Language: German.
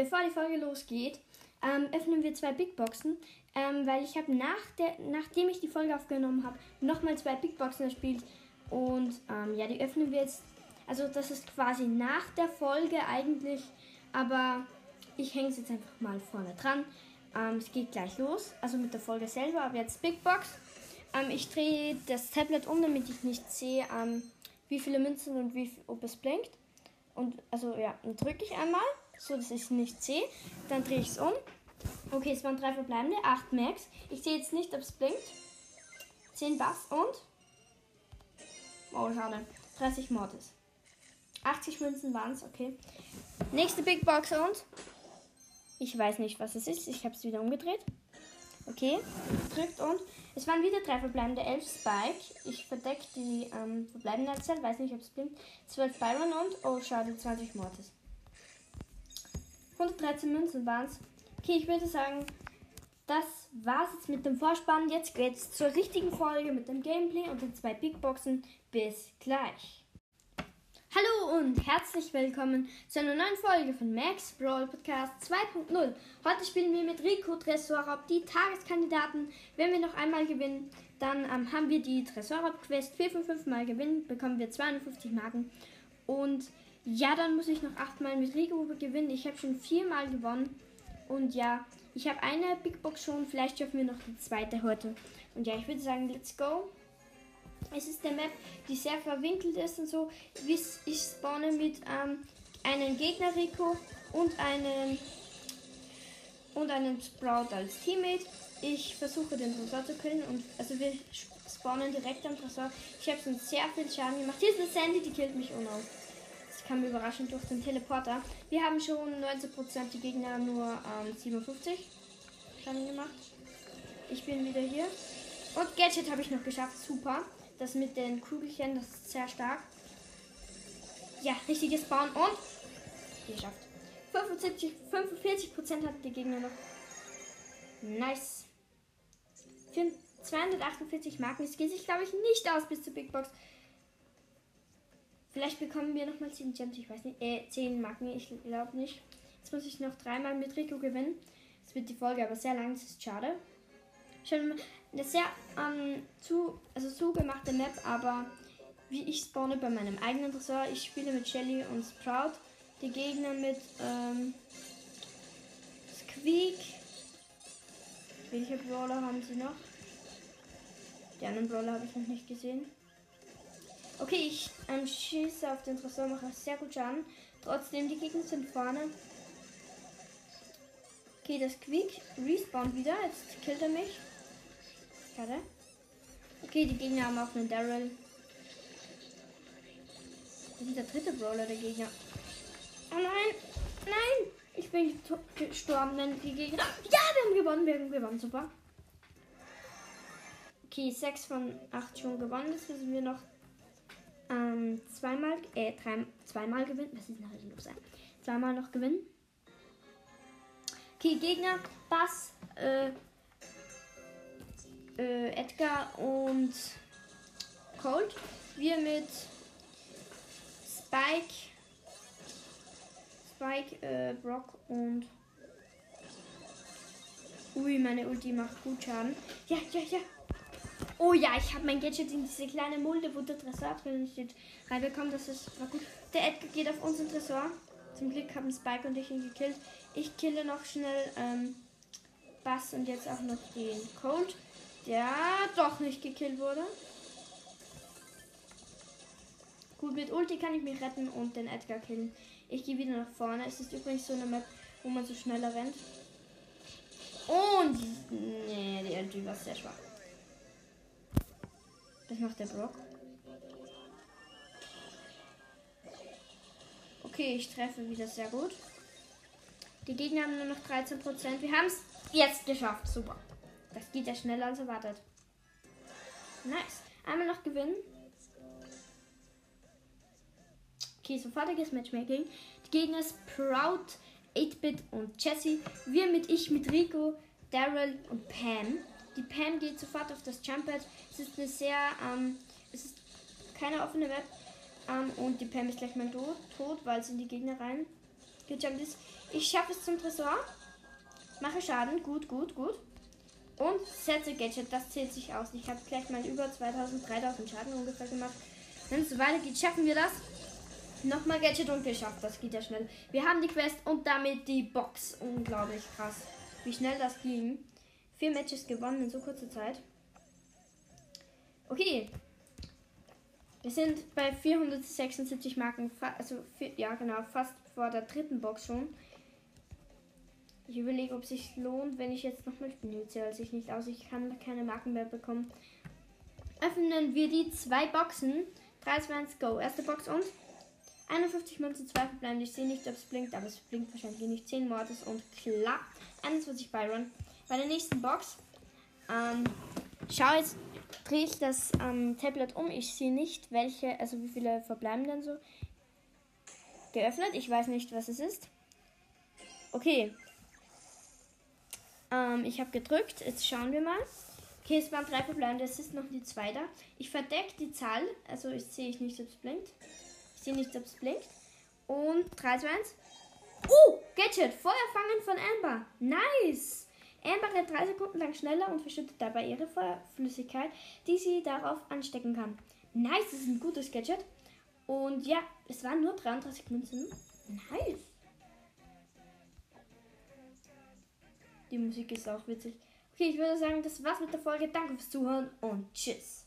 bevor die Folge losgeht, ähm, öffnen wir zwei Big Boxen, ähm, weil ich habe nach nachdem ich die Folge aufgenommen habe, nochmal zwei Big Boxen gespielt und ähm, ja, die öffnen wir jetzt. Also das ist quasi nach der Folge eigentlich, aber ich hänge es jetzt einfach mal vorne dran. Ähm, es geht gleich los, also mit der Folge selber, aber jetzt Big Box. Ähm, ich drehe das Tablet um, damit ich nicht sehe, ähm, wie viele Münzen und wie, ob es blinkt. Und also ja, dann drücke ich einmal, so dass ich es nicht sehe. Dann drehe ich es um. Okay, es waren drei verbleibende, 8 Max. Ich sehe jetzt nicht, ob es blinkt. 10 Bass und. Oh, schade. 30 Mortis. 80 Münzen waren es, okay. Nächste Big Box und. Ich weiß nicht, was es ist. Ich habe es wieder umgedreht. Okay, drückt und. Es waren wieder drei verbleibende, 11 Spike. Ich verdecke die ähm, verbleibende Anzahl, weiß nicht, ob es blinkt. 12 Byron und. Oh, schade, 20 Mortis. 113 Münzen waren es. Okay, ich würde sagen, das war's jetzt mit dem Vorspann. Jetzt geht's zur richtigen Folge mit dem Gameplay und den zwei Big Boxen. Bis gleich. Hallo und herzlich willkommen zu einer neuen Folge von Max Brawl Podcast 2.0. Heute spielen wir mit Rico Tresorraub die Tageskandidaten. Wenn wir noch einmal gewinnen, dann ähm, haben wir die Tresorraub-Quest 4 von 5 Mal gewinnen, bekommen wir 250 Marken. Und ja, dann muss ich noch 8 Mal mit Rico gewinnen. Ich habe schon 4 Mal gewonnen. Und ja, ich habe eine Big Box schon. Vielleicht schaffen wir noch die zweite heute. Und ja, ich würde sagen, let's go. Es ist der Map, die sehr verwinkelt ist und so. Ich spawne mit ähm, einem Gegner Rico und einen und einen Sprout als Teammate. Ich versuche den Tresor zu killen und also wir spawnen direkt am Tresor. Ich habe schon sehr viel Schaden gemacht. Hier ist eine Sandy, die killt mich unaus kam überraschend durch den Teleporter. Wir haben schon 19%, die Gegner nur ähm, 57 Schaden gemacht. Ich bin wieder hier. Und Gadget habe ich noch geschafft. Super. Das mit den Kugelchen, das ist sehr stark. Ja, richtiges Spawn und geschafft. 75, 45% hat die Gegner noch. Nice. 248 Marken. Es geht sich, glaube ich, nicht aus bis zur Big Box. Vielleicht bekommen wir nochmal 10 Gems, ich weiß nicht. Äh, 10 Marken, ich glaube nicht. Jetzt muss ich noch dreimal mit Rico gewinnen. Jetzt wird die Folge aber sehr lang, das ist schade. Schon eine sehr ähm, zu, also zugemachte Map, aber wie ich spawne bei meinem eigenen Tresor. Ich spiele mit Shelly und Sprout. Die Gegner mit ähm, Squeak. Welche Brawler haben sie noch? Die anderen Brawler habe ich noch nicht gesehen. Okay, ich ähm, schieße auf den Tresor, mache sehr gut Schaden. Trotzdem, die Gegner sind vorne. Okay, das Quick respawnt wieder. Jetzt killt er mich. Schade. Okay, die Gegner haben auch einen Daryl. Das ist der dritte Brawler der Gegner. Oh nein! Nein! Ich bin gestorben, denn die Gegner. Ja, wir haben gewonnen, wir haben gewonnen, super. Okay, 6 von 8 schon gewonnen. Das müssen wir noch ähm, zweimal, äh, drei, zweimal gewinnen. Was ist nachher los? Zweimal noch gewinnen. Okay, Gegner, Bass, äh, äh, Edgar und Cold. Wir mit Spike, Spike, äh, Brock und Ui, meine Ulti macht gut Schaden. Ja, ja, ja. Oh ja, ich habe mein Gadget in diese kleine Mulde, wo der Tresor drin steht, reinbekommen. Das ist war gut. Der Edgar geht auf unseren Tresor. Zum Glück haben Spike und ich ihn gekillt. Ich kille noch schnell ähm, Bass und jetzt auch noch den Cold, der doch nicht gekillt wurde. Gut, mit Ulti kann ich mich retten und den Edgar killen. Ich gehe wieder nach vorne. Es ist übrigens so eine Map, wo man so schneller rennt. Und nee, die Ulti war sehr schwach. Das macht der Brock. Okay, ich treffe wieder sehr gut. Die Gegner haben nur noch 13%. Wir haben es jetzt geschafft. Super. Das geht ja schneller als erwartet. Nice. Einmal noch gewinnen. Okay, sofortiges Matchmaking. Die Gegner ist Proud, 8-Bit und Jesse. Wir mit ich, mit Rico, Daryl und Pam. Die Pam geht sofort auf das Jumppad. Es ist eine sehr, ähm, es ist keine offene Map. Ähm, und die Pam ist gleich mal tot, tot, weil sie in die Gegner rein gejumpt ist. Ich schaffe es zum Tresor. Mache Schaden. Gut, gut, gut. Und setze Gadget. Das zählt sich aus. Ich habe gleich mal über 2000, 3000 Schaden ungefähr gemacht. Wenn es so weitergeht, schaffen wir das. Nochmal Gadget und geschafft. Das geht ja schnell. Wir haben die Quest und damit die Box. Unglaublich krass. Wie schnell das ging. Vier Matches gewonnen in so kurzer Zeit. Okay. Wir sind bei 476 Marken. Also, ja, genau. Fast vor der dritten Box schon. Ich überlege, ob es sich lohnt, wenn ich jetzt nochmal spiele. Zählt sich nicht aus. Ich kann keine Marken mehr bekommen. Öffnen wir die zwei Boxen. 3, 2, 1, go. Erste Box und 51 Münzen, 2 verbleiben. Ich sehe nicht, ob es blinkt, aber es blinkt wahrscheinlich nicht. 10 Mortis und klar. 21 Byron. Bei der nächsten Box. Ähm, schau jetzt, drehe ich das ähm, Tablet um. Ich sehe nicht, welche, also wie viele verbleiben denn so. Geöffnet. Ich weiß nicht, was es ist. Okay. Ähm, ich habe gedrückt. Jetzt schauen wir mal. Okay, es waren drei verbleibende. Es ist noch die zwei. Ich verdecke die Zahl. Also ich sehe ich nicht, ob es blinkt. Ich sehe nicht, ob es blinkt. Und 3, 2, 1. Uh, Gadget. Feuer fangen von Amber. Nice. Amber rennt 3 Sekunden lang schneller und verschüttet dabei ihre Feuerflüssigkeit, die sie darauf anstecken kann. Nice, das ist ein gutes Gadget. Und ja, es waren nur 33 Münzen. Nice. Die Musik ist auch witzig. Okay, ich würde sagen, das war's mit der Folge. Danke fürs Zuhören und tschüss.